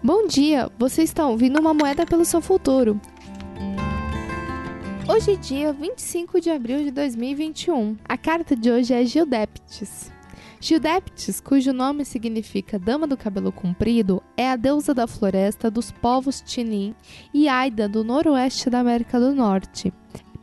Bom dia, você está ouvindo uma moeda pelo seu futuro. Hoje é dia 25 de abril de 2021. A carta de hoje é Gildeptis. Gildeptis, cujo nome significa Dama do Cabelo Comprido, é a deusa da floresta dos povos Tinin e Aida do noroeste da América do Norte.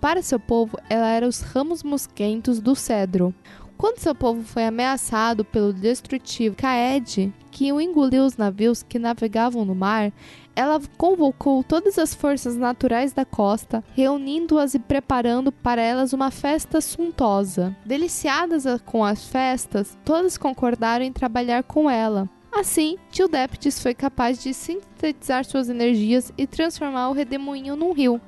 Para seu povo, ela era os ramos mosquentos do cedro. Quando seu povo foi ameaçado pelo destrutivo Caed, que o engoliu os navios que navegavam no mar, ela convocou todas as forças naturais da costa, reunindo-as e preparando para elas uma festa suntuosa. Deliciadas com as festas, todas concordaram em trabalhar com ela. Assim, Tildeptes foi capaz de sintetizar suas energias e transformar o redemoinho num rio,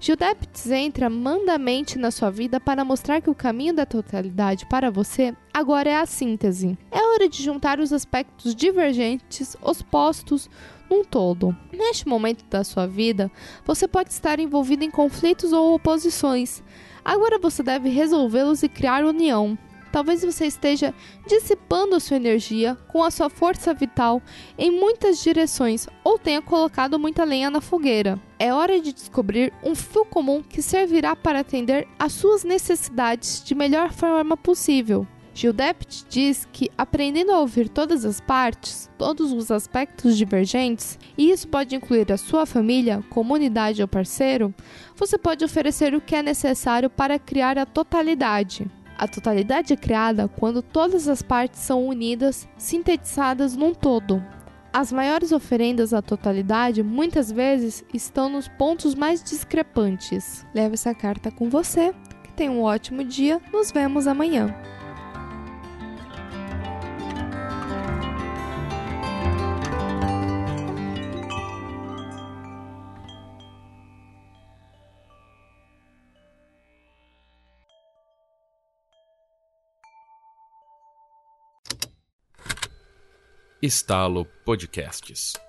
Gildeptes entra mandamente na sua vida para mostrar que o caminho da totalidade para você agora é a síntese. É hora de juntar os aspectos divergentes, os postos, num todo. Neste momento da sua vida, você pode estar envolvido em conflitos ou oposições. Agora você deve resolvê-los e criar união. Talvez você esteja dissipando a sua energia com a sua força vital em muitas direções ou tenha colocado muita lenha na fogueira. É hora de descobrir um fio comum que servirá para atender às suas necessidades de melhor forma possível. Gildept diz que aprendendo a ouvir todas as partes, todos os aspectos divergentes, e isso pode incluir a sua família, comunidade ou parceiro, você pode oferecer o que é necessário para criar a totalidade. A totalidade é criada quando todas as partes são unidas, sintetizadas num todo. As maiores oferendas à totalidade muitas vezes estão nos pontos mais discrepantes. Leve essa carta com você. Que tenha um ótimo dia. Nos vemos amanhã. Estalo Podcasts.